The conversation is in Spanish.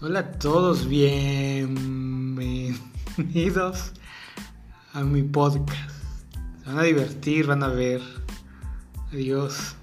Hola a todos, bienvenidos a mi podcast. Se van a divertir, van a ver. Adiós.